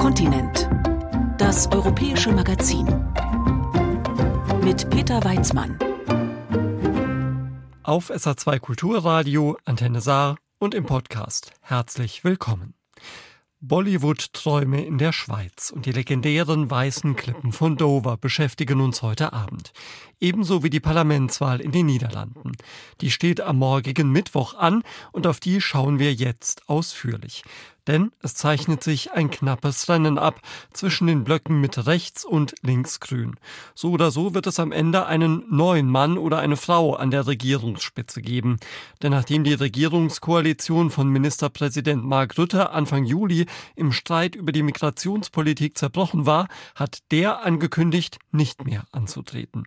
Kontinent. Das europäische Magazin. Mit Peter Weizmann. Auf SA2 Kulturradio, Antenne Saar und im Podcast. Herzlich willkommen. Bollywood-Träume in der Schweiz und die legendären weißen Klippen von Dover beschäftigen uns heute Abend. Ebenso wie die Parlamentswahl in den Niederlanden. Die steht am morgigen Mittwoch an und auf die schauen wir jetzt ausführlich denn es zeichnet sich ein knappes Rennen ab zwischen den Blöcken mit rechts und links grün. So oder so wird es am Ende einen neuen Mann oder eine Frau an der Regierungsspitze geben. Denn nachdem die Regierungskoalition von Ministerpräsident Mark Rutte Anfang Juli im Streit über die Migrationspolitik zerbrochen war, hat der angekündigt, nicht mehr anzutreten.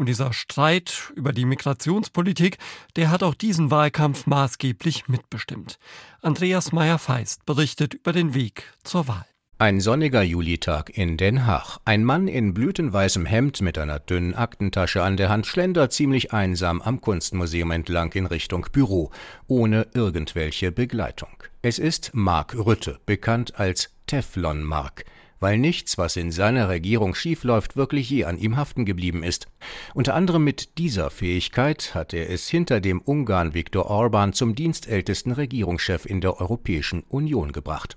Und dieser Streit über die Migrationspolitik, der hat auch diesen Wahlkampf maßgeblich mitbestimmt. Andreas Meyer-Feist berichtet über den Weg zur Wahl. Ein sonniger Julitag in Den Haag. Ein Mann in blütenweißem Hemd mit einer dünnen Aktentasche an der Hand schlendert ziemlich einsam am Kunstmuseum entlang in Richtung Büro, ohne irgendwelche Begleitung. Es ist Mark Rütte, bekannt als Teflon Mark weil nichts, was in seiner Regierung schiefläuft, wirklich je an ihm haften geblieben ist. Unter anderem mit dieser Fähigkeit hat er es hinter dem Ungarn Viktor Orban zum dienstältesten Regierungschef in der Europäischen Union gebracht.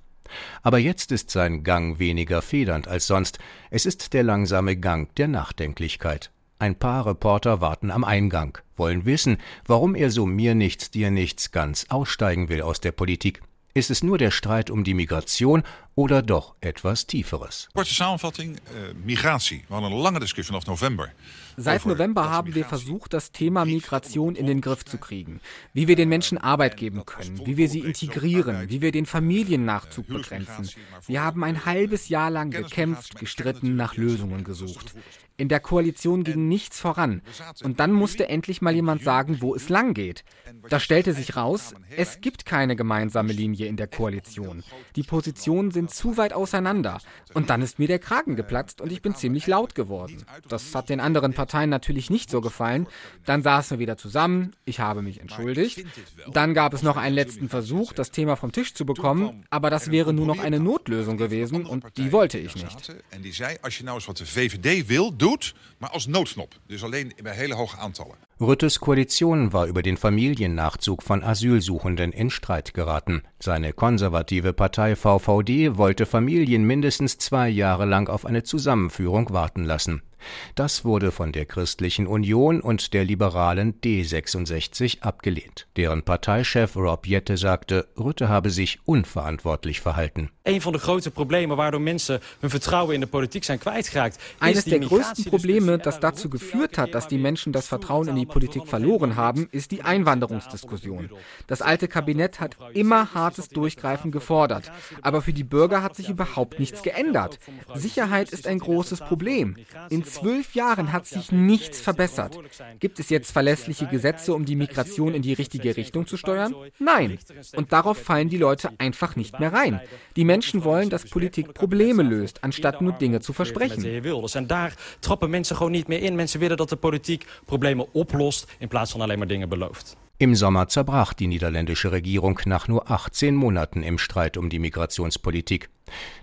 Aber jetzt ist sein Gang weniger federnd als sonst. Es ist der langsame Gang der Nachdenklichkeit. Ein paar Reporter warten am Eingang, wollen wissen, warum er so mir nichts, dir nichts ganz aussteigen will aus der Politik. Ist es nur der Streit um die Migration oder doch etwas Tieferes? Kurze Samenvatting, uh, migratie. We hadden een lange discussie vanaf november. Seit November haben wir versucht, das Thema Migration in den Griff zu kriegen. Wie wir den Menschen Arbeit geben können, wie wir sie integrieren, wie wir den Familiennachzug begrenzen. Wir haben ein halbes Jahr lang gekämpft, gestritten, nach Lösungen gesucht. In der Koalition ging nichts voran. Und dann musste endlich mal jemand sagen, wo es lang geht. Da stellte sich raus, es gibt keine gemeinsame Linie in der Koalition. Die Positionen sind zu weit auseinander. Und dann ist mir der Kragen geplatzt und ich bin ziemlich laut geworden. Das hat den anderen Parteien natürlich nicht so gefallen. Dann saßen wir wieder zusammen, ich habe mich entschuldigt. Dann gab es noch einen letzten Versuch, das Thema vom Tisch zu bekommen, aber das wäre nur noch eine Notlösung gewesen und die wollte ich nicht. En die zei, als je nou eens wat de VVD wil, doet, maar als noodknop. Dus alleen bij hele hoge aantallen. Rüttes Koalition war über den Familiennachzug von Asylsuchenden in Streit geraten. Seine konservative Partei VVD wollte Familien mindestens zwei Jahre lang auf eine Zusammenführung warten lassen. Das wurde von der Christlichen Union und der liberalen D66 abgelehnt. Deren Parteichef Rob Jette sagte, Rutte habe sich unverantwortlich verhalten. Waardoor hun in zijn kwijtgeraakt. Eines der größten Probleme, das dazu geführt hat, dass die Menschen das Vertrauen in die Politik verloren haben, ist die Einwanderungsdiskussion. Das alte Kabinett hat immer hartes Durchgreifen gefordert, aber für die Bürger hat sich überhaupt nichts geändert. Sicherheit ist ein großes Problem. In zwölf Jahren hat sich nichts verbessert. Gibt es jetzt verlässliche Gesetze, um die Migration in die richtige Richtung zu steuern? Nein. Und darauf fallen die Leute einfach nicht mehr rein. Die Menschen wollen, dass Politik Probleme löst, anstatt nur Dinge zu versprechen. En daar trappen mensen gewoon niet meer in. Mensen willen dat de politiek problemen oplost in plaats van alleen maar dingen belooft. Im Sommer zerbrach die niederländische Regierung nach nur 18 Monaten im Streit um die Migrationspolitik.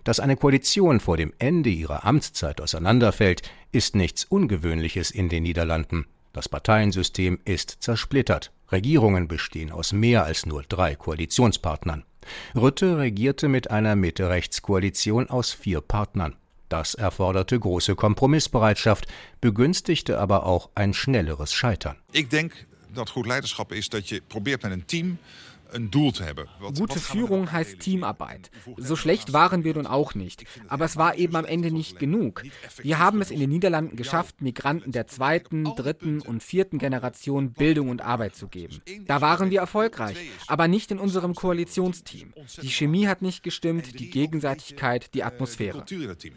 Dass eine Koalition vor dem Ende ihrer Amtszeit auseinanderfällt, ist nichts Ungewöhnliches in den Niederlanden. Das Parteiensystem ist zersplittert. Regierungen bestehen aus mehr als nur drei Koalitionspartnern. Rütte regierte mit einer Mitte-Rechts-Koalition aus vier Partnern. Das erforderte große Kompromissbereitschaft, begünstigte aber auch ein schnelleres Scheitern. Ich denke, dat goed leiderschap is dat je probeert met een team. Gute Führung heißt Teamarbeit. So schlecht waren wir nun auch nicht. Aber es war eben am Ende nicht genug. Wir haben es in den Niederlanden geschafft, Migranten der zweiten, dritten und vierten Generation Bildung und Arbeit zu geben. Da waren wir erfolgreich, aber nicht in unserem Koalitionsteam. Die Chemie hat nicht gestimmt, die Gegenseitigkeit, die Atmosphäre.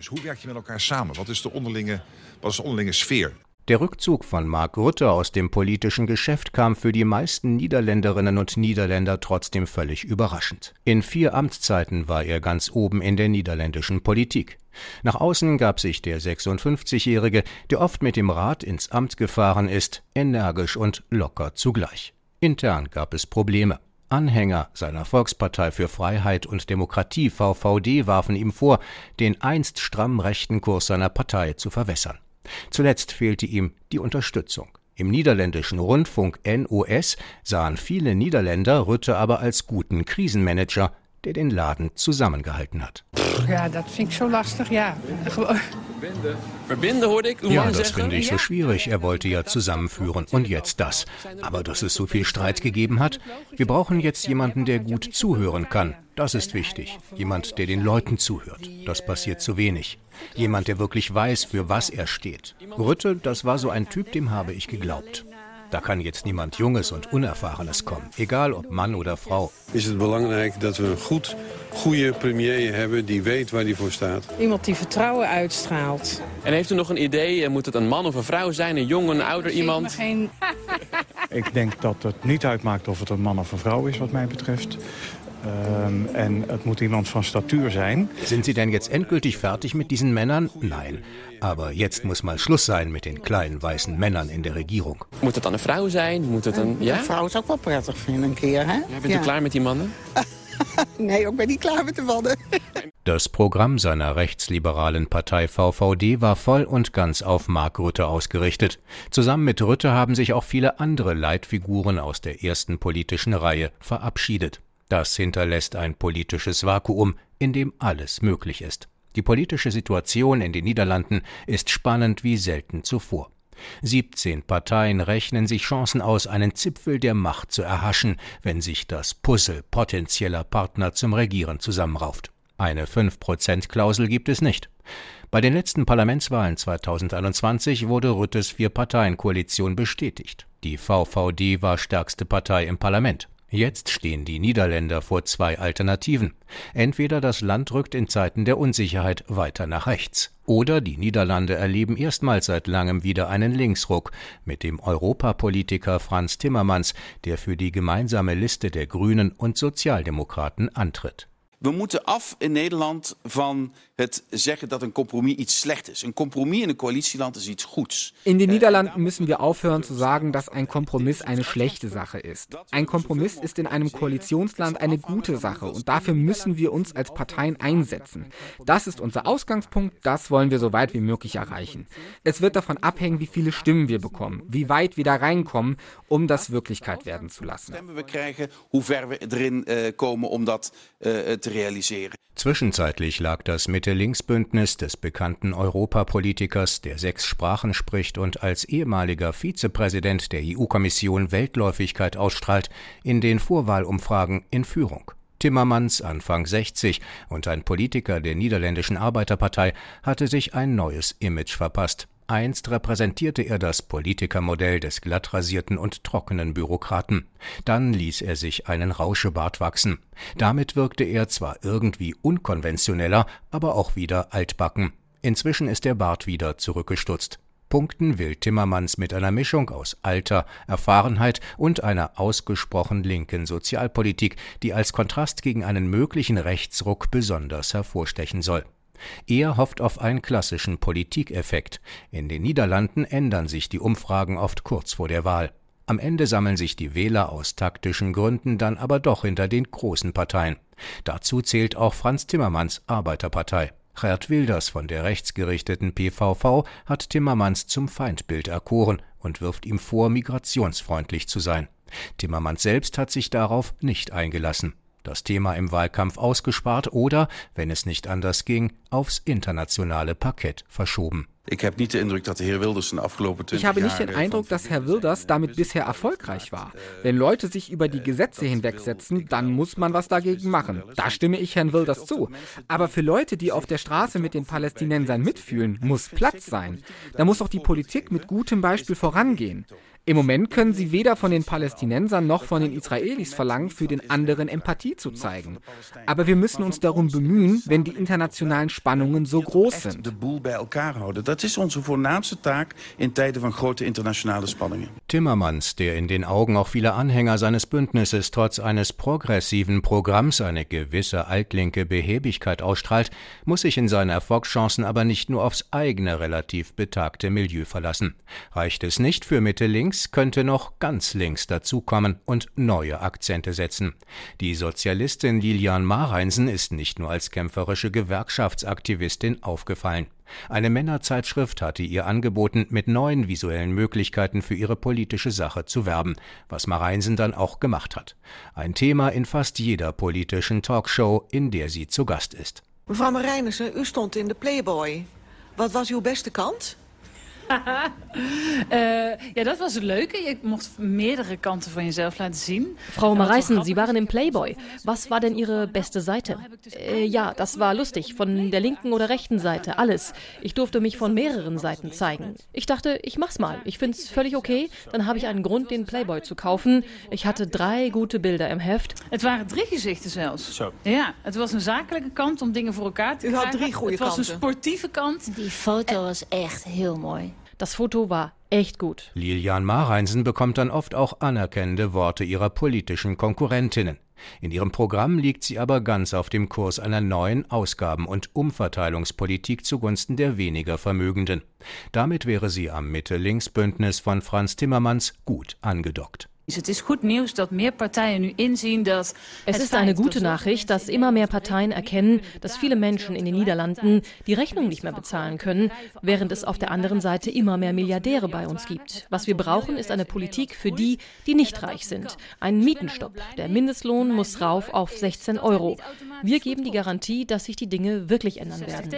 Hoe werk je met elkaar samen? Wat is de onderlinge, wat is de onderlinge sfeer? Der Rückzug von Mark Rutte aus dem politischen Geschäft kam für die meisten Niederländerinnen und Niederländer trotzdem völlig überraschend. In vier Amtszeiten war er ganz oben in der niederländischen Politik. Nach außen gab sich der 56-Jährige, der oft mit dem Rad ins Amt gefahren ist, energisch und locker zugleich. Intern gab es Probleme. Anhänger seiner Volkspartei für Freiheit und Demokratie VVD warfen ihm vor, den einst stramm rechten Kurs seiner Partei zu verwässern. Zuletzt fehlte ihm die Unterstützung. Im niederländischen Rundfunk NOS sahen viele Niederländer Rütte aber als guten Krisenmanager, der den Laden zusammengehalten hat. Ja, das finde ich so lastig, ja. Verbinden, hoorde ich. Ja, das finde ich so schwierig. Er wollte ja zusammenführen. Und jetzt das. Aber dass es so viel Streit gegeben hat, wir brauchen jetzt jemanden, der gut zuhören kann. Das ist wichtig. Jemand, der den Leuten zuhört. Das passiert zu wenig. Jemand, der wirklich weiß, für was er steht. Rütte, das war so ein Typ, dem habe ich geglaubt. Da kann jetzt niemand Junges und Unerfahrenes kommen, egal ob Mann oder Frau. Is het belangrijk dat we een goed, goede premier hebben die weet waar hij voor staat. Iemand die vertrouwen uitstraalt. En heeft u nog een idee? Moet het een man of een vrouw zijn? Een jong, een ouder iemand? Geen... Ik denk dat het niet uitmaakt of het een man of een vrouw is wat mij betreft. Ähm, en het moet iemand van statuur zijn. Sind Sie denn jetzt endgültig fertig mit diesen Männern? Nein. Aber jetzt muss mal Schluss sein mit den kleinen weißen Männern in der Regierung. Moet het dan een vrouw zijn? Moet het een... Ja? Een vrouw zou ik wel prettig vinden een keer, hè? Ja, bent u klaar met die mannen? nee, ik ben niet klaar met de mannen. Das Programm seiner rechtsliberalen Partei VVD war voll und ganz auf Mark Rütte ausgerichtet. Zusammen mit Rütte haben sich auch viele andere Leitfiguren aus der ersten politischen Reihe verabschiedet. Das hinterlässt ein politisches Vakuum, in dem alles möglich ist. Die politische Situation in den Niederlanden ist spannend wie selten zuvor. 17 Parteien rechnen sich Chancen aus, einen Zipfel der Macht zu erhaschen, wenn sich das Puzzle potenzieller Partner zum Regieren zusammenrauft. Eine 5%-Klausel gibt es nicht. Bei den letzten Parlamentswahlen 2021 wurde Rüttes Vier-Parteien-Koalition bestätigt. Die VVD war stärkste Partei im Parlament. Jetzt stehen die Niederländer vor zwei Alternativen. Entweder das Land rückt in Zeiten der Unsicherheit weiter nach rechts, oder die Niederlande erleben erstmals seit langem wieder einen Linksruck mit dem Europapolitiker Franz Timmermans, der für die gemeinsame Liste der Grünen und Sozialdemokraten antritt. We moeten af in Nederland van het zeggen dat een compromis iets slecht is. Een compromis in een coalitieland is iets goeds. In den Niederlanden müssen wir aufhören zu sagen, dass ein Kompromiss eine schlechte Sache ist. Ein Kompromiss ist in einem Koalitionsland eine gute Sache und dafür müssen wir uns als Parteien einsetzen. Das ist unser Ausgangspunkt, das wollen wir so weit wie möglich erreichen. Es wird davon abhängen, wie viele Stimmen wir bekommen, wie weit wir da reinkommen, um das Wirklichkeit werden zu lassen. Stemmen wir krijgen, hoe ver we erin uh, komen om dat uh, te realisieren. Zwischenzeitlich lag das Mitte-Links-Bündnis des bekannten Europapolitikers, der sechs Sprachen spricht und als ehemaliger Vizepräsident der EU-Kommission Weltläufigkeit ausstrahlt, in den Vorwahlumfragen in Führung. Timmermans, Anfang 60 und ein Politiker der niederländischen Arbeiterpartei, hatte sich ein neues Image verpasst. Einst repräsentierte er das Politikermodell des glattrasierten und trockenen Bürokraten. Dann ließ er sich einen Rauschebart wachsen. Damit wirkte er zwar irgendwie unkonventioneller, aber auch wieder altbacken. Inzwischen ist der Bart wieder zurückgestutzt. Punkten will Timmermans mit einer Mischung aus Alter, Erfahrenheit und einer ausgesprochen linken Sozialpolitik, die als Kontrast gegen einen möglichen Rechtsruck besonders hervorstechen soll. Er hofft auf einen klassischen Politikeffekt. In den Niederlanden ändern sich die Umfragen oft kurz vor der Wahl. Am Ende sammeln sich die Wähler aus taktischen Gründen dann aber doch hinter den großen Parteien. Dazu zählt auch Franz Timmermans Arbeiterpartei. Gerd Wilders von der rechtsgerichteten PVV hat Timmermans zum Feindbild erkoren und wirft ihm vor, migrationsfreundlich zu sein. Timmermans selbst hat sich darauf nicht eingelassen das Thema im Wahlkampf ausgespart oder, wenn es nicht anders ging, aufs internationale Parkett verschoben. Ich habe nicht den Eindruck, dass Herr Wilders damit bisher erfolgreich war. Wenn Leute sich über die Gesetze hinwegsetzen, dann muss man was dagegen machen. Da stimme ich Herrn Wilders zu. Aber für Leute, die auf der Straße mit den Palästinensern mitfühlen, muss Platz sein. Da muss auch die Politik mit gutem Beispiel vorangehen. Im Moment können sie weder von den Palästinensern noch von den Israelis verlangen, für den anderen Empathie zu zeigen. Aber wir müssen uns darum bemühen, wenn die internationalen Spannungen so groß sind. Das ist unsere voornaamste Tag in Zeiten von großen internationalen Spannungen. Timmermans, der in den Augen auch vieler Anhänger seines Bündnisses trotz eines progressiven Programms eine gewisse altlinke Behäbigkeit ausstrahlt, muss sich in seinen Erfolgschancen aber nicht nur aufs eigene relativ betagte Milieu verlassen. Reicht es nicht für Mitte links könnte noch ganz links dazukommen und neue Akzente setzen. Die Sozialistin Lilian Mareinsen ist nicht nur als kämpferische Gewerkschaftsaktivistin aufgefallen. Eine Männerzeitschrift hatte ihr angeboten, mit neuen visuellen Möglichkeiten für ihre politische Sache zu werben, was Mareinsen dann auch gemacht hat. Ein Thema in fast jeder politischen Talkshow, in der sie zu Gast ist. Mevrouw Marijnissen, u stond in de Playboy. Was uw beste kant? Äh, ja, das war so leuke. Je mocht mehrere Kanten von jezelf laten zien. Frau Mareisen, Sie waren im Playboy. Was war denn Ihre beste Seite? Äh, ja, das war lustig. Von der linken oder rechten Seite, alles. Ich durfte mich von mehreren Seiten zeigen. Ich dachte, ich mach's mal. Ich find's völlig okay. Dann habe ich einen Grund, den Playboy zu kaufen. Ich hatte drei gute Bilder im Heft. Het waren drie gezichten zelfs. Zo. Ja, het was een zakelijke kant om dingen voor elkaar te U krijgen. had drie goede Het was kanten. een sportieve kant. Die foto was echt heel mooi. Das Foto war echt gut. Lilian Mareinsen bekommt dann oft auch anerkennende Worte ihrer politischen Konkurrentinnen. In ihrem Programm liegt sie aber ganz auf dem Kurs einer neuen Ausgaben- und Umverteilungspolitik zugunsten der weniger Vermögenden. Damit wäre sie am Mitte-Links-Bündnis von Franz Timmermans gut angedockt. Es ist eine gute Nachricht, dass immer mehr Parteien erkennen, dass viele Menschen in den Niederlanden die Rechnung nicht mehr bezahlen können, während es auf der anderen Seite immer mehr Milliardäre bei uns gibt. Was wir brauchen, ist eine Politik für die, die nicht reich sind. Ein Mietenstopp. Der Mindestlohn muss rauf auf 16 Euro. Wir geben die Garantie, dass sich die Dinge wirklich ändern werden.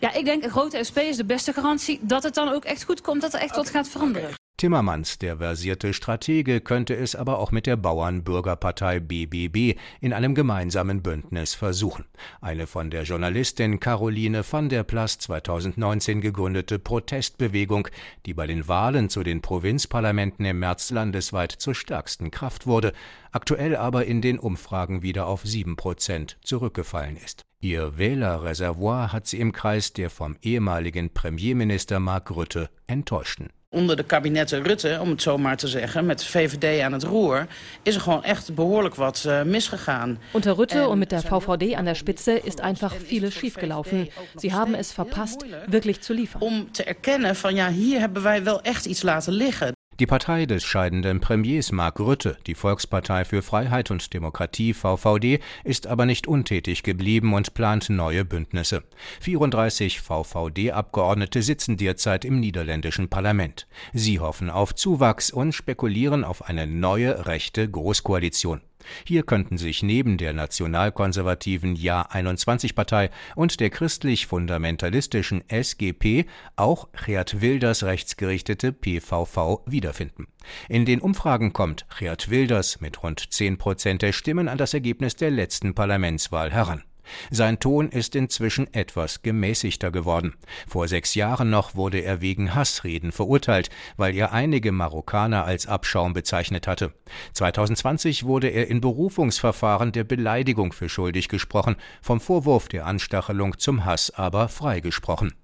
Ja, ik denk een grote SP is de beste garantie dat het dan ook echt goed komt, dat er echt wat gaat veranderen. Timmermans, der versierte Stratege, könnte es aber auch mit der Bauernbürgerpartei BBB in einem gemeinsamen Bündnis versuchen. Eine von der Journalistin Caroline van der Plas 2019 gegründete Protestbewegung, die bei den Wahlen zu den Provinzparlamenten im März landesweit zur stärksten Kraft wurde, aktuell aber in den Umfragen wieder auf sieben Prozent zurückgefallen ist. Ihr Wählerreservoir hat sie im Kreis der vom ehemaligen Premierminister Mark Rutte enttäuschten. Onder de kabinetten Rutte, om het zo maar te zeggen, met VVD aan het roer, is er gewoon echt behoorlijk wat uh, misgegaan. Unter Rutte und mit der VVD an der Spitze ist einfach vieles schiefgelaufen. Sie haben es verpasst, wirklich zu liefern. Om te erkennen van ja, hier hebben wij wel echt iets laten liggen. Die Partei des scheidenden Premiers Mark Rutte, die Volkspartei für Freiheit und Demokratie VVD, ist aber nicht untätig geblieben und plant neue Bündnisse. 34 VVD-Abgeordnete sitzen derzeit im niederländischen Parlament. Sie hoffen auf Zuwachs und spekulieren auf eine neue rechte Großkoalition. Hier könnten sich neben der nationalkonservativen Ja-21-Partei und der christlich-fundamentalistischen SGP auch Geert Wilders rechtsgerichtete PVV wiederfinden. In den Umfragen kommt Geert Wilders mit rund 10 Prozent der Stimmen an das Ergebnis der letzten Parlamentswahl heran. Sein Ton ist inzwischen etwas gemäßigter geworden. Vor sechs Jahren noch wurde er wegen Hassreden verurteilt, weil er einige Marokkaner als Abschaum bezeichnet hatte. 2020 wurde er in Berufungsverfahren der Beleidigung für schuldig gesprochen, vom Vorwurf der Anstachelung zum Hass aber freigesprochen.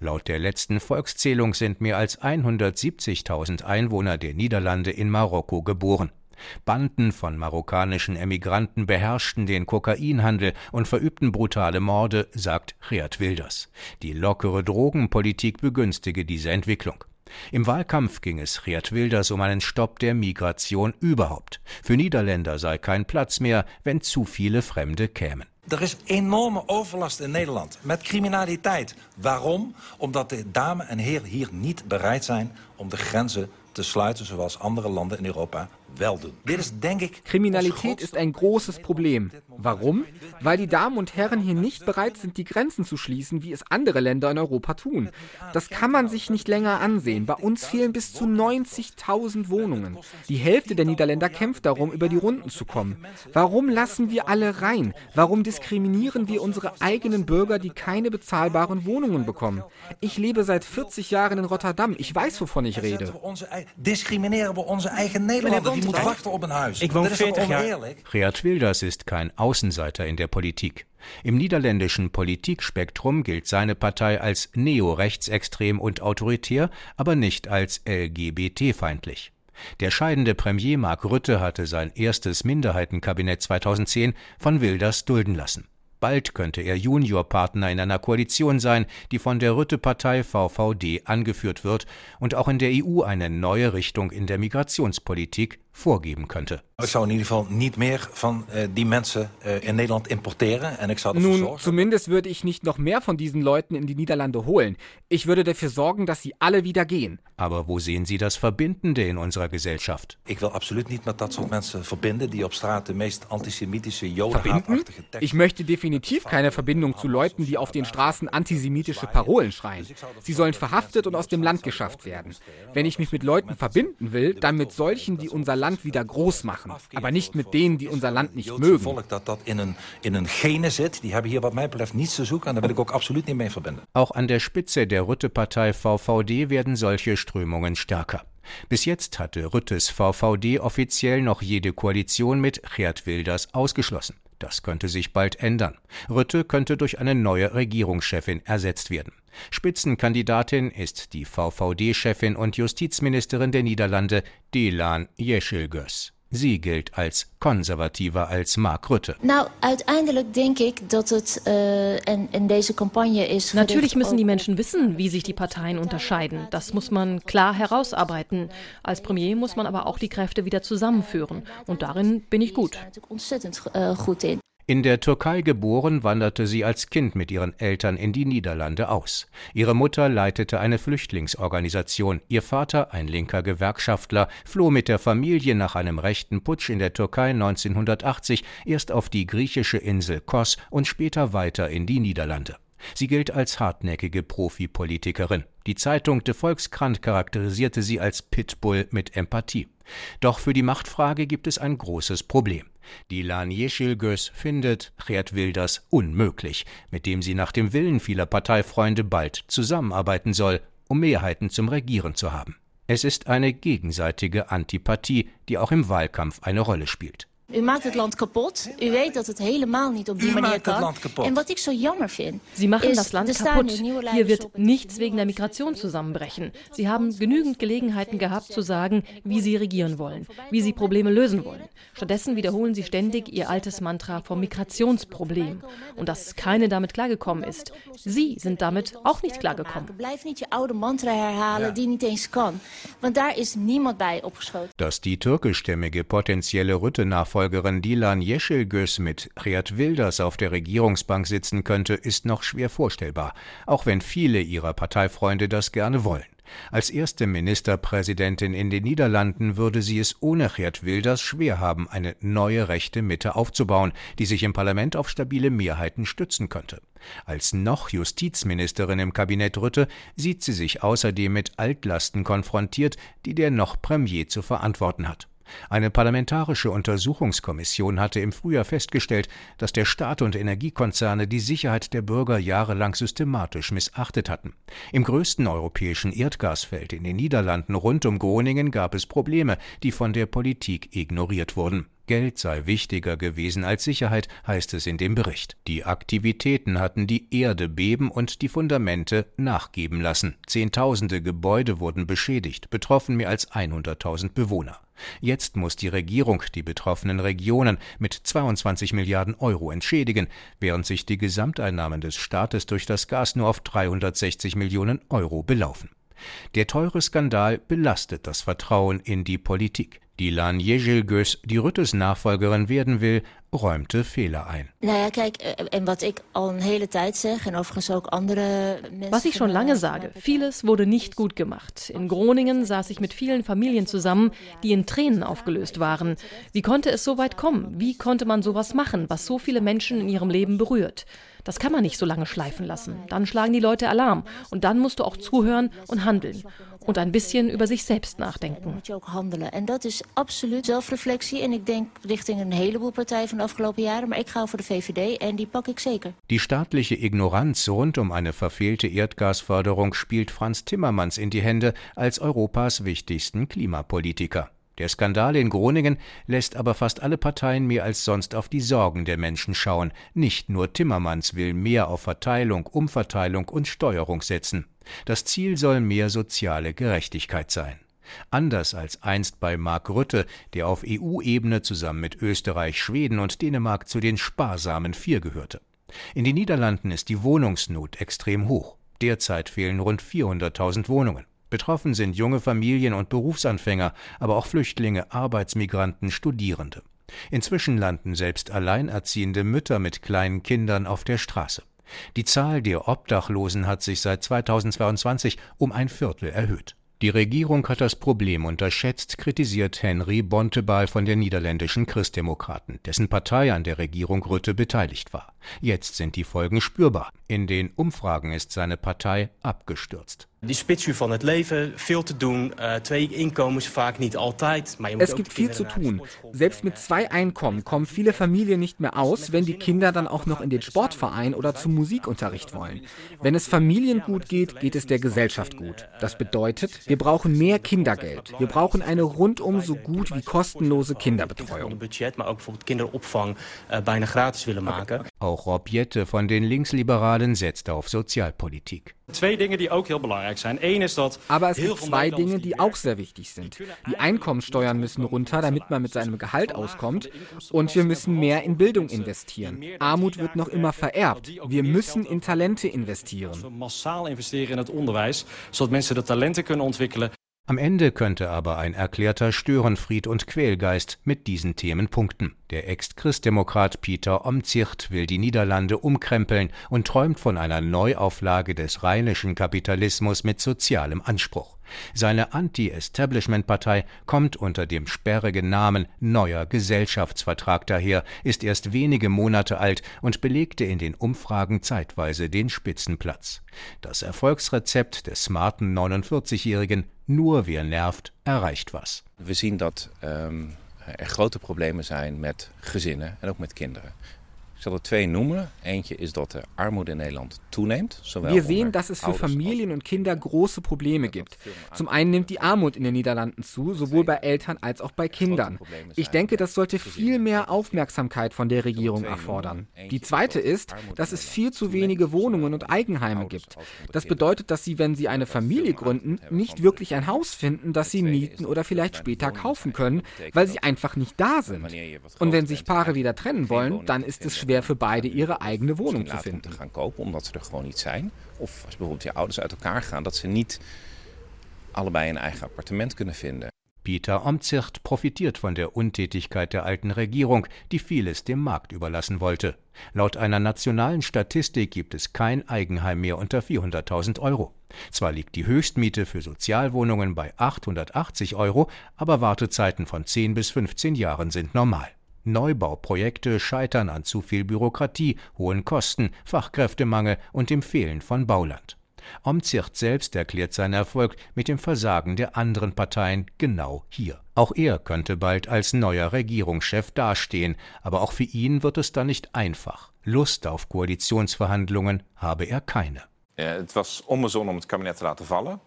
Laut der letzten Volkszählung sind mehr als 170.000 Einwohner der Niederlande in Marokko geboren. Banden von marokkanischen Emigranten beherrschten den Kokainhandel und verübten brutale Morde, sagt Geert Wilders. Die lockere Drogenpolitik begünstige diese Entwicklung. Im Wahlkampf ging es Geert Wilders um einen Stopp der Migration überhaupt. Für Niederländer sei kein Platz mehr, wenn zu viele Fremde kämen. Er is enorme overlast in Nederland met criminaliteit. Waarom? Omdat de dames en heren hier niet bereid zijn om de grenzen te sluiten zoals andere landen in Europa wel doen. Dit is denk ik Kriminalität ist ein großes Problem. Warum? Weil die Damen und Herren hier nicht bereit sind, die Grenzen zu schließen, wie es andere Länder in Europa tun. Das kann man sich nicht länger ansehen. Bei uns fehlen bis zu 90.000 Wohnungen. Die Hälfte der Niederländer kämpft darum, über die Runden zu kommen. Warum lassen wir alle rein? Warum diskriminieren wir unsere eigenen Bürger, die keine bezahlbaren Wohnungen bekommen? Ich lebe seit 40 Jahren in Rotterdam. Ich weiß, wovon ich rede. discrimineren we onze eigen Nederlander. Die moeten wachten op een huis. Ik woon Dat is toch 40 jaar. Geert Wilders ist kein Außenseiter in der Politik. Im niederländischen Politikspektrum gilt seine Partei als neorechtsextrem und autoritär, aber nicht als LGBT-feindlich. Der scheidende Premier Mark Rutte hatte sein erstes Minderheitenkabinett 2010 von Wilders dulden lassen. Bald könnte er Juniorpartner in einer Koalition sein, die von der Rütte-Partei VVD angeführt wird und auch in der EU eine neue Richtung in der Migrationspolitik vorgeben könnte. Ich zou in ieder geval niet meer van uh, die mensen uh, in Nederland importeren en ik zou ervoor Nun, zumindest würde ich nicht noch mehr von diesen Leuten in die Niederlande holen. Ich würde dafür sorgen, dass sie alle wieder gehen. Aber wo sehen Sie das Verbindende in unserer Gesellschaft? Ik wil absoluut niet met dat soort mensen verbinden die op straat de meest antisemitische, Verbinden? jodenhaatachtige. Ich möchte definitiv keine Verbindung zu Leuten, die auf den Straßen antisemitische Parolen schreien. Sie sollen verhaftet und aus dem Land geschafft werden. Wenn ich mich mit Leuten verbinden will, dann mit solchen, die unser Land wieder groß machen. Aber nicht mit denen, die unser Land nicht mögen. volk dat dat in een, in een gene zit, die hebben hier wat mij betreft niets te zoeken en daar wil ik ook absoluut niet mee verbinden. Auch an der Spitze der Rütte-Partei VVD werden solche Strömungen stärker. Bis jetzt hatte Rüttes VVD offiziell noch jede Koalition mit Geert Wilders ausgeschlossen. Das könnte sich bald ändern. Rütte könnte durch eine neue Regierungschefin ersetzt werden. Spitzenkandidatin ist die VVD-Chefin und Justizministerin der Niederlande, Delan Yeşilgöz. Sie gilt als konservativer als Mark Rutte. Is. Natürlich müssen die Menschen wissen, wie sich die Parteien unterscheiden. Das muss man klar herausarbeiten. Als Premier muss man aber auch die Kräfte wieder zusammenführen. Und darin bin ich gut. In der Türkei geboren, wanderte sie als Kind mit ihren Eltern in die Niederlande aus. Ihre Mutter leitete eine Flüchtlingsorganisation, ihr Vater, ein linker Gewerkschaftler, floh mit der Familie nach einem rechten Putsch in der Türkei 1980 erst auf die griechische Insel Kos und später weiter in die Niederlande. Sie gilt als hartnäckige Profipolitikerin. Die Zeitung De Volkskrant charakterisierte sie als Pitbull mit Empathie. Doch für die Machtfrage gibt es ein großes Problem. Dilan Yeşilgöz findet Geert Wilders unmöglich, mit dem sie nach dem Willen vieler Parteifreunde bald zusammenarbeiten soll, um Mehrheiten zum Regieren zu haben. Es ist eine gegenseitige Antipathie, die auch im Wahlkampf eine Rolle spielt. U maakt het land kapot. U weet dat het helemaal niet op die U manier maakt het kan. land kapot. En wat ik zo jammer vind. Sie machen das Land er staan kaputt. Hier wird nichts wegen der Migration zusammenbrechen. Sie haben genügend Gelegenheiten gehabt zu sagen, wie sie regieren wollen, wie sie Probleme lösen wollen. Stattdessen wiederholen sie ständig ihr altes Mantra vom Migrationsproblem und dass keine damit klargekommen ist. Sie sind damit auch nicht klargekommen. Blijf niet je oude mantra herhalen die niet eens kan. Want daar is niemand bij opgeschoten. Dass die türkischstämmige potenzielle Rütte-Nachfolgerin Dilan Yeşilgöz mit Geert Wilders auf der Regierungsbank sitzen könnte, ist noch schwer vorstellbar, auch wenn viele ihrer Parteifreunde das gerne wollen. Als erste Ministerpräsidentin in den Niederlanden würde sie es ohne Geert Wilders schwer haben, eine neue rechte Mitte aufzubauen, die sich im Parlament auf stabile Mehrheiten stützen könnte. Als noch Justizministerin im Kabinett Rütte sieht sie sich außerdem mit Altlasten konfrontiert, die der noch Premier zu verantworten hat. Eine parlamentarische Untersuchungskommission hatte im Frühjahr festgestellt, dass der Staat und Energiekonzerne die Sicherheit der Bürger jahrelang systematisch missachtet hatten. Im größten europäischen Erdgasfeld in den Niederlanden rund um Groningen gab es Probleme, die von der Politik ignoriert wurden. Geld sei wichtiger gewesen als Sicherheit, heißt es in dem Bericht. Die Aktivitäten hatten die Erde beben und die Fundamente nachgeben lassen. Zehntausende Gebäude wurden beschädigt, betroffen mehr als 100.000 Bewohner. Jetzt muss die Regierung die betroffenen Regionen mit 22 Milliarden Euro entschädigen, während sich die Gesamteinnahmen des Staates durch das Gas nur auf 360 Millionen Euro belaufen. Der teure Skandal belastet das Vertrauen in die Politik. Dilan Yeşilgöz, die Rüttes Nachfolgerin werden will, räumte Fehler ein. Nou ja, kijk, eh. Was ich schon lange sage, vieles wurde nicht gut gemacht. In Groningen saß ich mit vielen Familien zusammen, die in Tränen aufgelöst waren. Wie konnte es so weit kommen? Wie konnte man sowas machen, was so viele Menschen in ihrem Leben berührt? Das kann man nicht so lange schleifen lassen. Dann schlagen die Leute Alarm und dann musst du auch zuhören und handeln und ein bisschen über sich selbst nachdenken. moet je ook handelen. En dat is absoluut zelfreflectie. En ik denk richting een heleboel partijen van afgelopen jaren. Maar ik ga voor de VVD en die pak ik zeker. Die staatliche Ignoranz rund um eine verfehlte Erdgasförderung spielt Franz Timmermans in die Hände als Europas wichtigsten Klimapolitiker. Der Skandal in Groningen lässt aber fast alle Parteien mehr als sonst auf die Sorgen der Menschen schauen. Nicht nur Timmermans will mehr auf Verteilung, Umverteilung und Steuerung setzen. Das Ziel soll mehr soziale Gerechtigkeit sein. Anders als einst bei Mark Rutte, der auf EU-Ebene zusammen mit Österreich, Schweden und Dänemark zu den sparsamen Vier gehörte. In den Niederlanden ist die Wohnungsnot extrem hoch. Derzeit fehlen rund 400.000 Wohnungen. Betroffen sind junge Familien und Berufsanfänger, aber auch Flüchtlinge, Arbeitsmigranten, Studierende. Inzwischen landen selbst alleinerziehende Mütter mit kleinen Kindern auf der Straße. Die Zahl der Obdachlosen hat sich seit 2022 um ein Viertel erhöht. Die Regierung hat das Problem unterschätzt, kritisiert Henry Bontebal von den niederländischen Christdemokraten, dessen Partei an der Regierung Rütte beteiligt war. Jetzt sind die Folgen spürbar. In den Umfragen ist seine Partei abgestürzt. Die spitsuur van het leven, veel te doen, twee inkomens vaak niet altijd. Maar je moet es gibt viel zu tun. Selbst mit zwei Einkommen kommen viele Familien nicht mehr aus, wenn die Kinder dann auch noch in den Sportverein oder zum Musikunterricht wollen. Wenn es Familien gut geht, geht es der Gesellschaft gut. Das bedeutet, wir brauchen mehr Kindergeld. Wir brauchen eine rundum so gut wie kostenlose Kinderbetreuung. Auch Rob Jette von den Linksliberalen setzt auf Sozialpolitik. Die Aber es gibt zwei Dinge, die auch sehr wichtig sind. Die Einkommenssteuern müssen runter, damit man mit seinem Gehalt auskommt. Und wir müssen mehr in Bildung investieren. Armut wird noch immer vererbt. Wir müssen in Talente investieren. Massaal investeren in het onderwijs, zodat mensen de talenten kunnen ontwikkelen. Am Ende könnte aber ein erklärter Störenfried und Quälgeist mit diesen Themen punkten. Der Ex-Christdemokrat Peter Omtzigt will die Niederlande umkrempeln und träumt von einer Neuauflage des rheinischen Kapitalismus mit sozialem Anspruch. Seine Anti-Establishment-Partei kommt unter dem sperrigen Namen Neuer Gesellschaftsvertrag daher, ist erst wenige Monate alt und belegte in den Umfragen zeitweise den Spitzenplatz. Das Erfolgsrezept des smarten 49-Jährigen Nur wer nervt, erreicht was. We zien dat um, er grote problemen zijn met gezinnen en ook met kinderen. Ik zal er twee noemen. Eentje is dat de armoede in Nederland toeneemt. Wir sehen, dass es für Familien und Kinder große Probleme gibt. Zum einen nimmt die Armut in den Niederlanden zu, sowohl bei Eltern als auch bei Kindern. Ich denke, das sollte viel mehr Aufmerksamkeit von der Regierung erfordern. Die zweite ist, dass es viel zu wenige Wohnungen und Eigenheime gibt. Das bedeutet, dass sie, wenn sie eine Familie gründen, nicht wirklich ein Haus finden, das sie mieten oder vielleicht später kaufen können, weil sie einfach nicht da sind. Und wenn sich Paare wieder trennen wollen, dann ist es schwer für beide ihre eigene Wohnung zu finden. gaan kopen omdat ze er gewoon niet zijn. Of als bijvoorbeeld je ouders uit elkaar gaan, dat ze niet allebei een eigen appartement kunnen vinden. Peter Omtzigt profitiert von der Untätigkeit der alten Regierung, die vieles dem Markt überlassen wollte. Laut einer nationalen Statistik gibt es kein Eigenheim mehr unter 400.000 Euro. Zwar liegt die Höchstmiete für Sozialwohnungen bei 880 Euro, aber Wartezeiten von 10 bis 15 Jahren sind normal. Neubauprojekte scheitern an zu viel Bürokratie, hohen Kosten, Fachkräftemangel und dem Fehlen von Bauland. Omtzigt selbst erklärt seinen Erfolg mit dem Versagen der anderen Parteien genau hier. Auch er könnte bald als neuer Regierungschef dastehen, aber auch für ihn wird es dann nicht einfach. Lust auf Koalitionsverhandlungen habe er keine. Het was onbezonnen om het kabinet te laten vallen.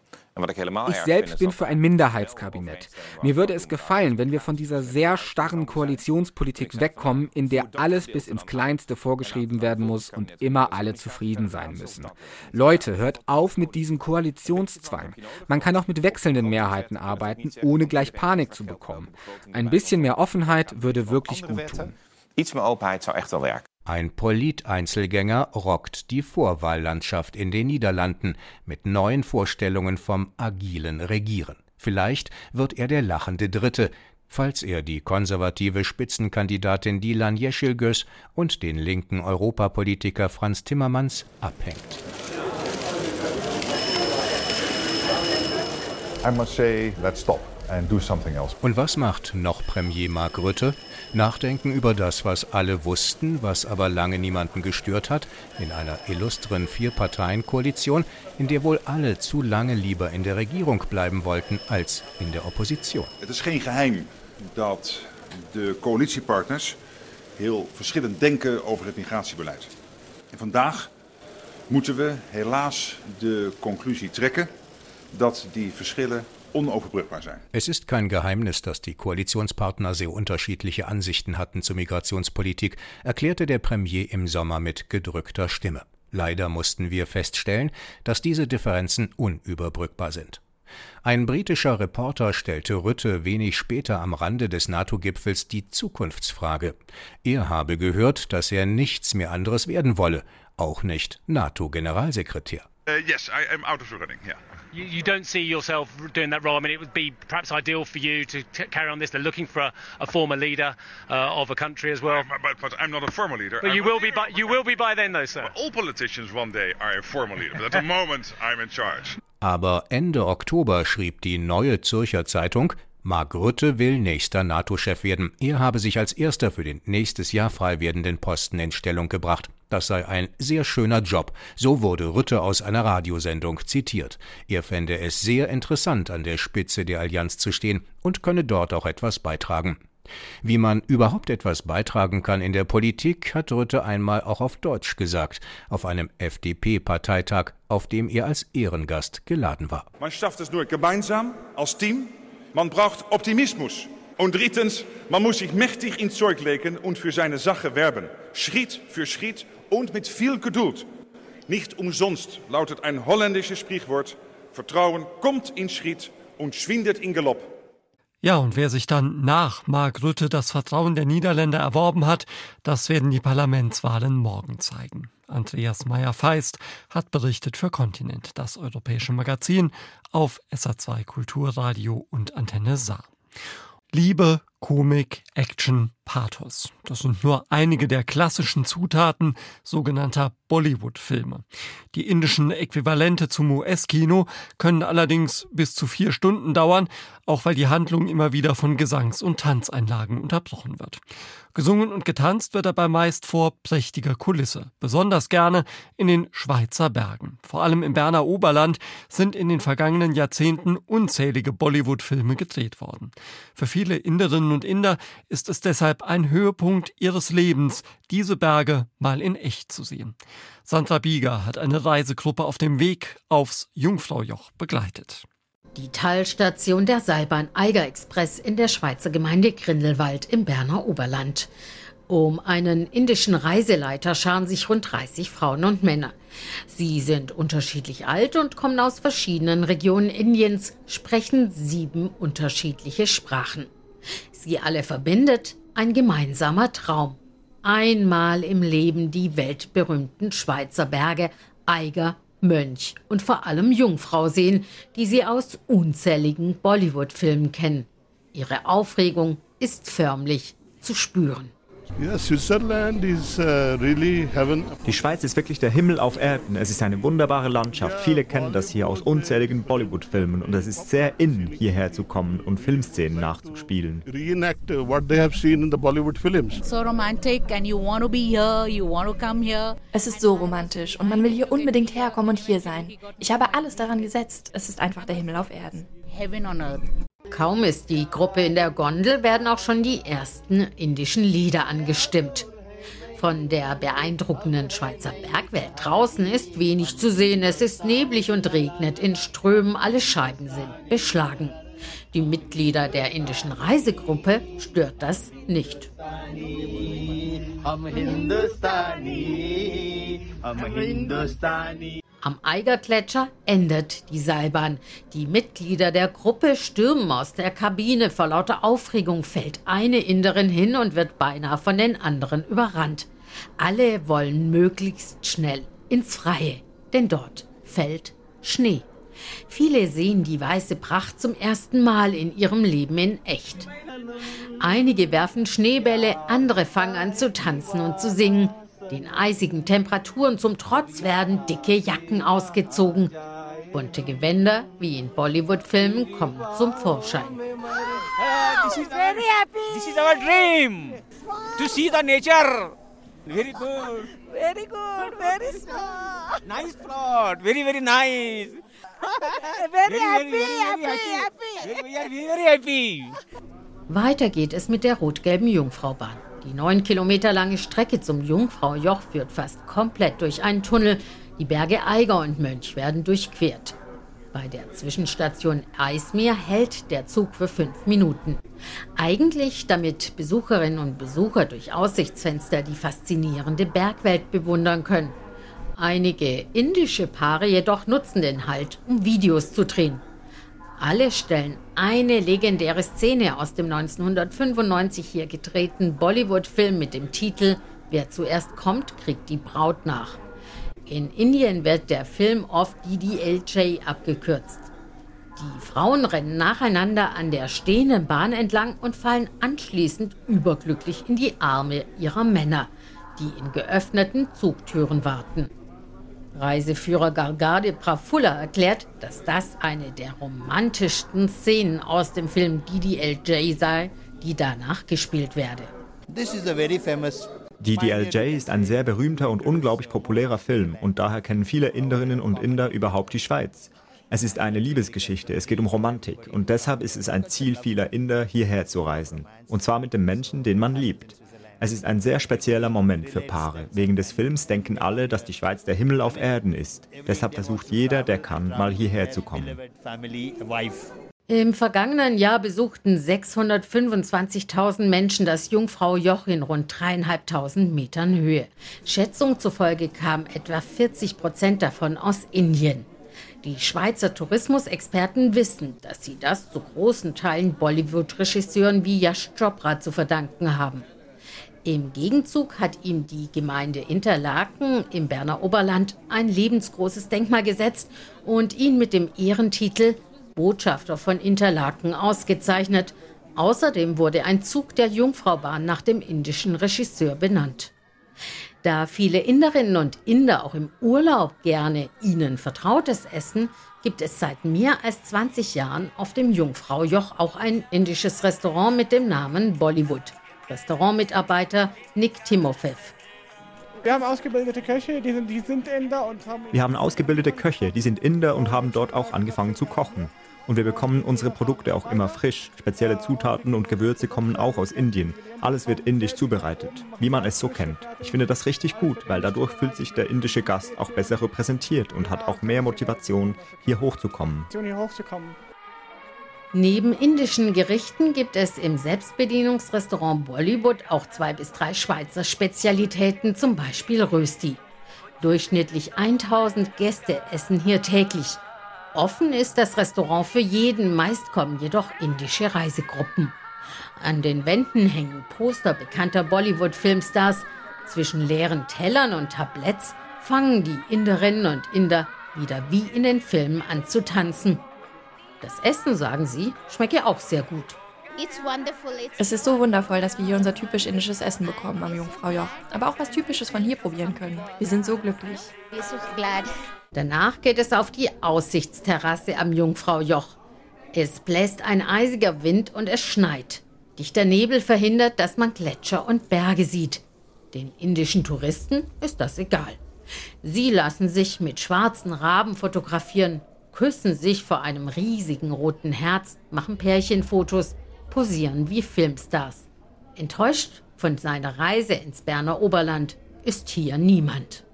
Ich selbst bin für ein Minderheitskabinett. Mir würde es gefallen, wenn wir von dieser sehr starren Koalitionspolitik wegkommen, in der alles bis ins Kleinste vorgeschrieben werden muss und immer alle zufrieden sein müssen. Leute, hört auf mit diesem Koalitionszwang. Man kann auch mit wechselnden Mehrheiten arbeiten, ohne gleich Panik zu bekommen. Ein bisschen mehr Offenheit würde wirklich gut tun. Iets mehr Openheid zou echt wel werken. Ein Politeinzelgänger rockt die Vorwahllandschaft in den Niederlanden mit neuen Vorstellungen vom agilen Regieren. Vielleicht wird er der lachende Dritte, falls er die konservative Spitzenkandidatin Dilan Yeşilgöz und den linken Europapolitiker Franz Timmermans abhängt. I must say, let's stop. Und was macht noch Premier Mark Rutte? Nachdenken über das, was alle wussten, was aber lange niemanden gestört hat, in einer illustren Vier-Parteien-Koalition, in der wohl alle zu lange lieber in der Regierung bleiben wollten als in der Opposition. Het is geen geheim dat de coalitiepartners heel verschillend denken over het migratiebeleid. En vandaag moeten we helaas de conclusie trekken dat die verschillen unoverbrückbar sein. Es ist kein Geheimnis, dass die Koalitionspartner sehr unterschiedliche Ansichten hatten zur Migrationspolitik, erklärte der Premier im Sommer mit gedrückter Stimme. Leider mussten wir feststellen, dass diese Differenzen unüberbrückbar sind. Ein britischer Reporter stellte Rütte wenig später am Rande des NATO-Gipfels die Zukunftsfrage. Er habe gehört, dass er nichts mehr anderes werden wolle, auch nicht NATO-Generalsekretär. Uh, yes, I am out of the running, yeah. You, you, don't see yourself doing that role. I mean, it would be perhaps ideal for you to carry on this. They're looking for a, a former leader uh, of a country as well. But, but, I'm not a former leader. But you will be. By, you will be by then, though, sir. All politicians one day are a former leader. But at the moment, I'm in charge. Aber Ende Oktober schrieb die Neue Zürcher Zeitung, Mark Rutte will nächster NATO-Chef werden. Er habe sich als erster für den nächstes Jahr frei werdenden Posten in Stellung gebracht. Das sei ein sehr schöner Job. So wurde Rutte aus einer Radiosendung zitiert. Er fände es sehr interessant, an der Spitze der Allianz zu stehen und könne dort auch etwas beitragen. Wie man überhaupt etwas beitragen kann in der Politik, hat Rutte einmal auch auf Deutsch gesagt, auf einem FDP-Parteitag, auf dem er als Ehrengast geladen war. Man schafft es nur gemeinsam, als Team. Man braucht Optimismus. Und drittens, man muss sich mächtig ins Zeug legen und für seine Sache werben. Schritt für Schritt und mit viel Geduld. Nicht umsonst lautet ein holländisches Sprichwort, Vertrauen kommt in Schritt und schwindet in Galopp. Ja, und wer sich dann nach Mark Rutte das Vertrauen der Niederländer erworben hat, das werden die Parlamentswahlen morgen zeigen. Andreas Meyer-Feist hat berichtet für Kontinent, das europäische Magazin auf SA2 Kulturradio und Antenne Saar. Liebe, Komik, Action, Pathos. Das sind nur einige der klassischen Zutaten sogenannter Bollywood-Filme. Die indischen Äquivalente zum US-Kino können allerdings bis zu vier Stunden dauern, auch weil die Handlung immer wieder von Gesangs- und Tanzeinlagen unterbrochen wird. Gesungen und getanzt wird dabei meist vor prächtiger Kulisse, besonders gerne in den Schweizer Bergen. Vor allem im Berner Oberland sind in den vergangenen Jahrzehnten unzählige Bollywood-Filme gedreht worden. Für viele Inderinnen und Inder ist es deshalb ein Höhepunkt ihres Lebens, diese Berge mal in echt zu sehen. Sandra Bieger hat eine Reisegruppe auf dem Weg aufs Jungfraujoch begleitet. Die Talstation der Seilbahn Eiger Express in der Schweizer Gemeinde Grindelwald im Berner Oberland. Um einen indischen Reiseleiter scharen sich rund 30 Frauen und Männer. Sie sind unterschiedlich alt und kommen aus verschiedenen Regionen Indiens, sprechen sieben unterschiedliche Sprachen. Sie alle verbindet ein gemeinsamer Traum. Einmal im Leben die weltberühmten Schweizer Berge Eiger, Mönch und vor allem Jungfrau sehen, die sie aus unzähligen Bollywood-Filmen kennen. Ihre Aufregung ist förmlich zu spüren. Uh, Die Schweiz ist wirklich der Himmel auf Erden. Es ist eine wunderbare Landschaft. Viele kennen das hier aus unzähligen Bollywood-Filmen und es ist sehr in, hierher zu kommen und Filmszenen nachzuspielen. Es ist so romantisch und man will hier unbedingt herkommen und hier sein. Ich habe alles daran gesetzt. Es ist einfach der Himmel auf Erden. Heaven on Earth. Kaum ist die Gruppe in der Gondel, werden auch schon die ersten indischen Lieder angestimmt. Von der beeindruckenden Schweizer Bergwelt draußen ist wenig zu sehen. Es ist neblig und regnet in Strömen. Alle Scheiben sind beschlagen. Die Mitglieder der indischen Reisegruppe stört das nicht. Am Eigergletscher endet die Seilbahn. Die Mitglieder der Gruppe stürmen aus der Kabine. Vor lauter Aufregung fällt eine Inderin hin und wird beinahe von den anderen überrannt. Alle wollen möglichst schnell ins Freie, denn dort fällt Schnee. Viele sehen die weiße Pracht zum ersten Mal in ihrem Leben in echt. Einige werfen Schneebälle, andere fangen an zu tanzen und zu singen. Den eisigen Temperaturen zum Trotz werden dicke Jacken ausgezogen. Bunte Gewänder, wie in Bollywood-Filmen, kommen zum Vorschein. this is very happy. This is our dream to see the nature. Very good. Very good. Very smart. Nice plot. Very very nice. very, happy, happy, happy. We are very, very happy. Weiter geht es mit der rot-gelben Jungfraubahn. Die neun Kilometer lange Strecke zum Jungfraujoch führt fast komplett durch einen Tunnel. Die Berge Eiger und Mönch werden durchquert. Bei der Zwischenstation Eismeer hält der Zug für fünf Minuten. Eigentlich, damit Besucherinnen und Besucher durch Aussichtsfenster die faszinierende Bergwelt bewundern können. Einige indische Paare jedoch nutzen den Halt, um Videos zu drehen. Alle stellen eine legendäre Szene aus dem 1995 hier gedrehten Bollywood-Film mit dem Titel Wer zuerst kommt, kriegt die Braut nach. In Indien wird der Film oft DDLJ abgekürzt. Die Frauen rennen nacheinander an der stehenden Bahn entlang und fallen anschließend überglücklich in die Arme ihrer Männer, die in geöffneten Zugtüren warten. Reiseführer Gargade Prafulla erklärt, dass das eine der romantischsten Szenen aus dem Film DDLJ sei, die danach gespielt werde. DDLJ ist ein sehr berühmter und unglaublich populärer Film und daher kennen viele Inderinnen und Inder überhaupt die Schweiz. Es ist eine Liebesgeschichte, es geht um Romantik und deshalb ist es ein Ziel vieler Inder, hierher zu reisen. Und zwar mit dem Menschen, den man liebt. Es ist ein sehr spezieller Moment für Paare. Wegen des Films denken alle, dass die Schweiz der Himmel auf Erden ist. Deshalb versucht jeder, der kann, mal hierher zu kommen. Im vergangenen Jahr besuchten 625.000 Menschen das Jungfrau Joch in rund dreieinhalbtausend Metern Höhe. Schätzung zufolge kamen etwa 40 Prozent davon aus Indien. Die Schweizer Tourismusexperten wissen, dass sie das zu großen Teilen Bollywood-Regisseuren wie Yash Chopra zu verdanken haben. Im Gegenzug hat ihm die Gemeinde Interlaken im Berner Oberland ein lebensgroßes Denkmal gesetzt und ihn mit dem Ehrentitel Botschafter von Interlaken ausgezeichnet. Außerdem wurde ein Zug der Jungfraubahn nach dem indischen Regisseur benannt. Da viele Inderinnen und Inder auch im Urlaub gerne ihnen vertrautes essen, gibt es seit mehr als 20 Jahren auf dem Jungfraujoch auch ein indisches Restaurant mit dem Namen Bollywood. Restaurantmitarbeiter Nick Timofev. Wir haben ausgebildete Köche, die sind, die sind Inder und haben. Wir haben ausgebildete Köche, die sind Inder und haben dort auch angefangen zu kochen. Und wir bekommen unsere Produkte auch immer frisch. Spezielle Zutaten und Gewürze kommen auch aus Indien. Alles wird indisch zubereitet, wie man es so kennt. Ich finde das richtig gut, weil dadurch fühlt sich der indische Gast auch besser repräsentiert und hat auch mehr Motivation, hier hochzukommen. Neben indischen Gerichten gibt es im Selbstbedienungsrestaurant Bollywood auch zwei bis drei Schweizer Spezialitäten, zum Beispiel Rösti. Durchschnittlich 1000 Gäste essen hier täglich. Offen ist das Restaurant für jeden, meist kommen jedoch indische Reisegruppen. An den Wänden hängen Poster bekannter Bollywood-Filmstars. Zwischen leeren Tellern und Tabletts fangen die Inderinnen und Inder wieder wie in den Filmen an zu tanzen. Das Essen, sagen sie, schmecke auch sehr gut. Es ist so wundervoll, dass wir hier unser typisch indisches Essen bekommen am Jungfraujoch. Aber auch was Typisches von hier probieren können. Wir sind so glücklich. Danach geht es auf die Aussichtsterrasse am Jungfraujoch. Es bläst ein eisiger Wind und es schneit. Dichter Nebel verhindert, dass man Gletscher und Berge sieht. Den indischen Touristen ist das egal. Sie lassen sich mit schwarzen Raben fotografieren küssen sich vor einem riesigen roten Herz, machen Pärchenfotos, posieren wie Filmstars. Enttäuscht von seiner Reise ins Berner Oberland ist hier niemand.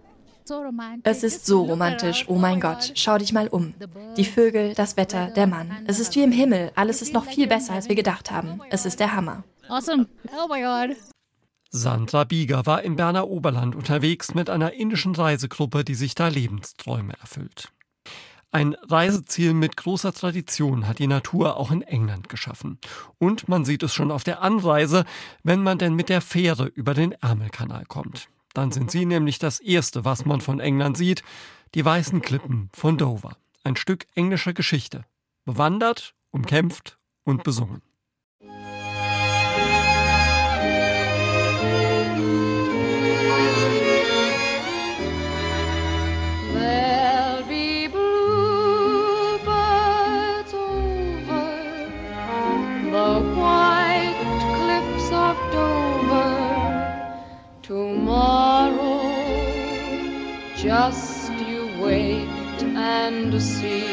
Es ist so romantisch, oh mein Gott, schau dich mal um. Die Vögel, das Wetter, der Mann. Es ist wie im Himmel, alles ist noch viel besser, als wir gedacht haben. Es ist der Hammer. Awesome. Oh my God. Sandra Bieger war im Berner Oberland unterwegs mit einer indischen Reisegruppe, die sich da Lebensträume erfüllt. Ein Reiseziel mit großer Tradition hat die Natur auch in England geschaffen. Und man sieht es schon auf der Anreise, wenn man denn mit der Fähre über den Ärmelkanal kommt. Dann sind sie nämlich das Erste, was man von England sieht, die weißen Klippen von Dover. Ein Stück englischer Geschichte. Bewandert, umkämpft und besungen. Just you wait and see.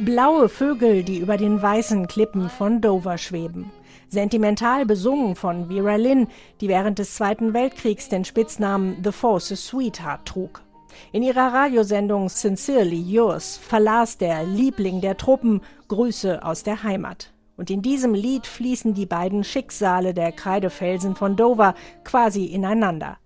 Blaue Vögel, die über den weißen Klippen von Dover schweben. Sentimental besungen von Vera Lynn, die während des Zweiten Weltkriegs den Spitznamen The Force's Sweetheart trug. In ihrer Radiosendung Sincerely Yours verlas der Liebling der Truppen Grüße aus der Heimat. Und in diesem Lied fließen die beiden Schicksale der Kreidefelsen von Dover quasi ineinander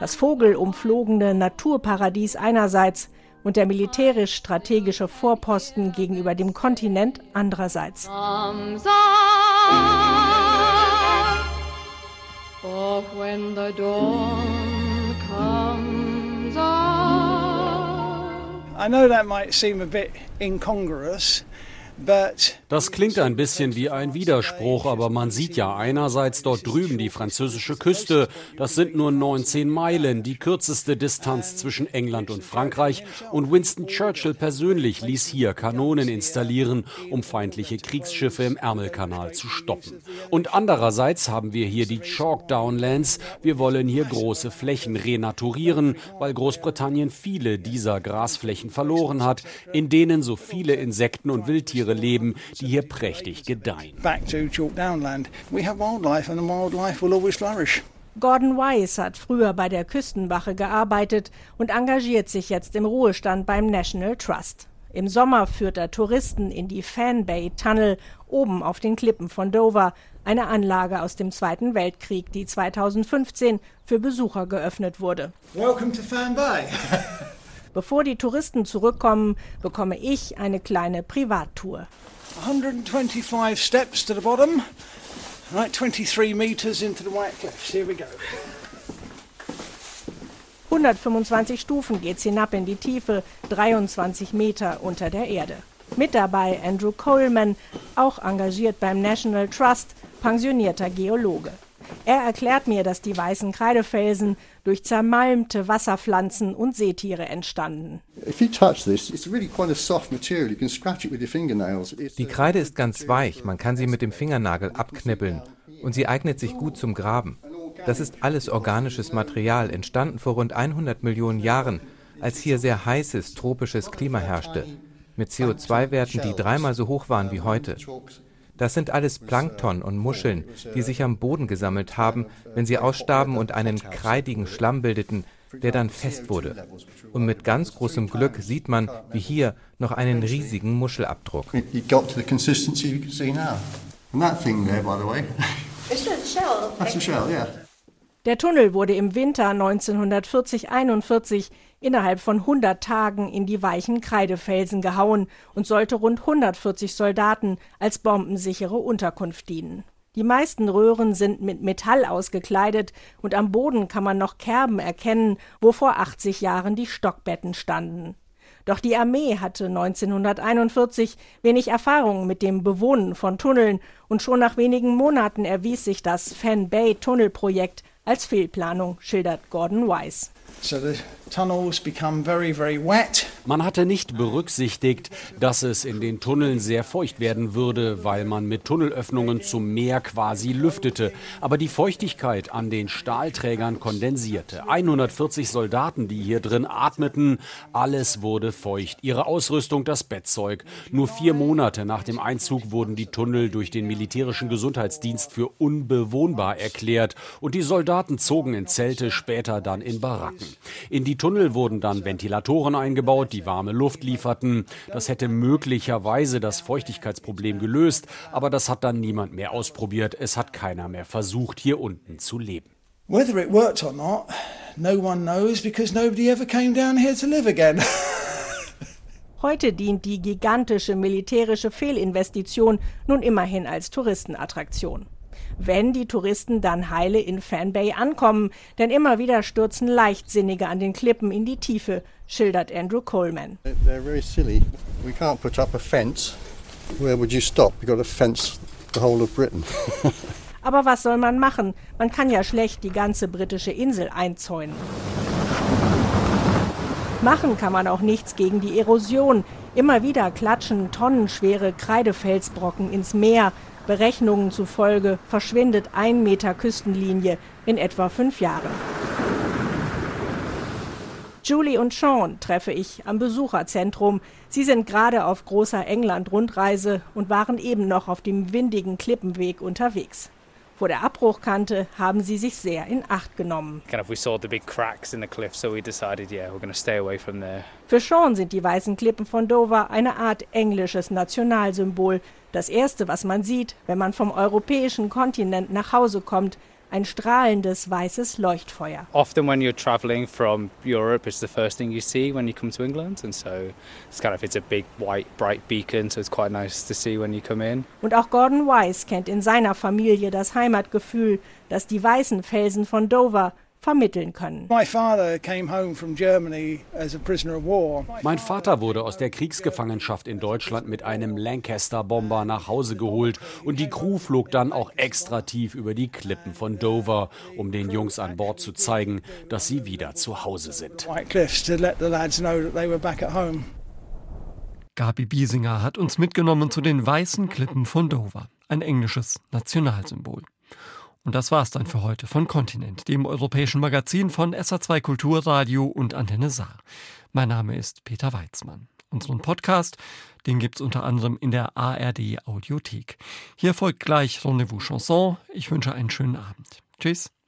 das vogelumflogene Naturparadies einerseits und der militärisch-strategische Vorposten gegenüber dem Kontinent andererseits. I know that might seem a bit incongruous, das klingt ein bisschen wie ein Widerspruch, aber man sieht ja einerseits dort drüben die französische Küste. Das sind nur 19 Meilen, die kürzeste Distanz zwischen England und Frankreich. Und Winston Churchill persönlich ließ hier Kanonen installieren, um feindliche Kriegsschiffe im Ärmelkanal zu stoppen. Und andererseits haben wir hier die Chalk Downlands. Wir wollen hier große Flächen renaturieren, weil Großbritannien viele dieser Grasflächen verloren hat, in denen so viele Insekten und Wildtiere Tiere leben, die hier prächtig gedeihen. Gordon Wise hat früher bei der Küstenwache gearbeitet und engagiert sich jetzt im Ruhestand beim National Trust. Im Sommer führt er Touristen in die Fan Bay Tunnel oben auf den Klippen von Dover, eine Anlage aus dem Zweiten Weltkrieg, die 2015 für Besucher geöffnet wurde. Welcome to Fan Bay. Bevor die Touristen zurückkommen, bekomme ich eine kleine Privattour. 125 steps to the bottom. Right, 23 meters into the White Cliffs. Here we go. 125 Stufen geht's hinab in die Tiefe, 23 Meter unter der Erde. Mit dabei Andrew Coleman, auch engagiert beim National Trust, pensionierter Geologe. Er erklärt mir, dass die weißen Kreidefelsen durch zermalmte Wasserpflanzen und Seetiere entstanden. Die Kreide ist ganz weich, man kann sie mit dem Fingernagel abknibbeln und sie eignet sich gut zum Graben. Das ist alles organisches Material, entstanden vor rund 100 Millionen Jahren, als hier sehr heißes tropisches Klima herrschte, mit CO2-Werten, die dreimal so hoch waren wie heute. Das sind alles Plankton und Muscheln, die sich am Boden gesammelt haben, wenn sie ausstarben und einen kreidigen Schlamm bildeten, der dann fest wurde. Und mit ganz großem Glück sieht man, wie hier, noch einen riesigen Muschelabdruck. Der Tunnel wurde im Winter 1940-41 innerhalb von 100 Tagen in die weichen Kreidefelsen gehauen und sollte rund 140 Soldaten als bombensichere Unterkunft dienen. Die meisten Röhren sind mit Metall ausgekleidet und am Boden kann man noch Kerben erkennen, wo vor 80 Jahren die Stockbetten standen. Doch die Armee hatte 1941 wenig Erfahrung mit dem Bewohnen von Tunneln und schon nach wenigen Monaten erwies sich das Fan Bay Tunnelprojekt als Fehlplanung, schildert Gordon the Man hatte nicht berücksichtigt, dass es in den Tunneln sehr feucht werden würde, weil man mit Tunnelöffnungen zum Meer quasi lüftete. Aber die Feuchtigkeit an den Stahlträgern kondensierte. 140 Soldaten, die hier drin atmeten, alles wurde feucht. Ihre Ausrüstung, das Bettzeug. Nur vier Monate nach dem Einzug wurden die Tunnel durch den militärischen Gesundheitsdienst für unbewohnbar erklärt und die Soldaten zogen in Zelte, später dann in Baracken. In die Tunnel wurden dann Ventilatoren eingebaut, die warme Luft lieferten. Das hätte möglicherweise das Feuchtigkeitsproblem gelöst, aber das hat dann niemand mehr ausprobiert. Es hat keiner mehr versucht, hier unten zu leben. Whether it worked or not, no one knows because nobody ever came down here to live again. Heute dient die gigantische militärische Fehlinvestition nun immerhin als Touristenattraktion wenn die Touristen dann heile in Fan Bay ankommen, denn immer wieder stürzen Leichtsinnige an den Klippen in die Tiefe, schildert Andrew Coleman. They're very silly. We can't put up a fence. Where would you stop? You got to fence the whole of Britain. Aber was soll man machen? Man kann ja schlecht die ganze britische Insel einzäunen. Machen kann man auch nichts gegen die Erosion. Immer wieder klatschen tonnenschwere Kreidefelsbrocken ins Meer. Berechnungen zufolge verschwindet ein Meter Küstenlinie in etwa fünf Jahren. Julie und Sean treffe ich am Besucherzentrum. Sie sind gerade auf großer England-Rundreise und waren eben noch auf dem windigen Klippenweg unterwegs. Vor der Abbruchkante haben sie sich sehr in Acht genommen. Für Sean sind die weißen Klippen von Dover eine Art englisches Nationalsymbol. Das erste, was man sieht, wenn man vom europäischen Kontinent nach Hause kommt, ein strahlendes weißes Leuchtfeuer. Often when you're traveling from Europe, it's the first thing you see when you come to England, and so it's kind of it's a big white bright beacon, so it's quite nice to see when you come in. Und auch Gordon Weiss kennt in seiner Familie das Heimatgefühl, das die weißen Felsen von Dover vermitteln können. Mein Vater wurde aus der Kriegsgefangenschaft in Deutschland mit einem Lancaster-Bomber nach Hause geholt und die Crew flog dann auch extra tief über die Klippen von Dover, um den Jungs an Bord zu zeigen, dass sie wieder zu Hause sind. Gabi Biesinger hat uns mitgenommen zu den weißen Klippen von Dover, ein englisches Nationalsymbol. Und das war's dann für heute von Kontinent, dem europäischen Magazin von SA2 Kulturradio und Antenne Saar. Mein Name ist Peter Weizmann. Unseren Podcast, den gibt's unter anderem in der ARD Audiothek. Hier folgt gleich Rendezvous Chanson. Ich wünsche einen schönen Abend. Tschüss.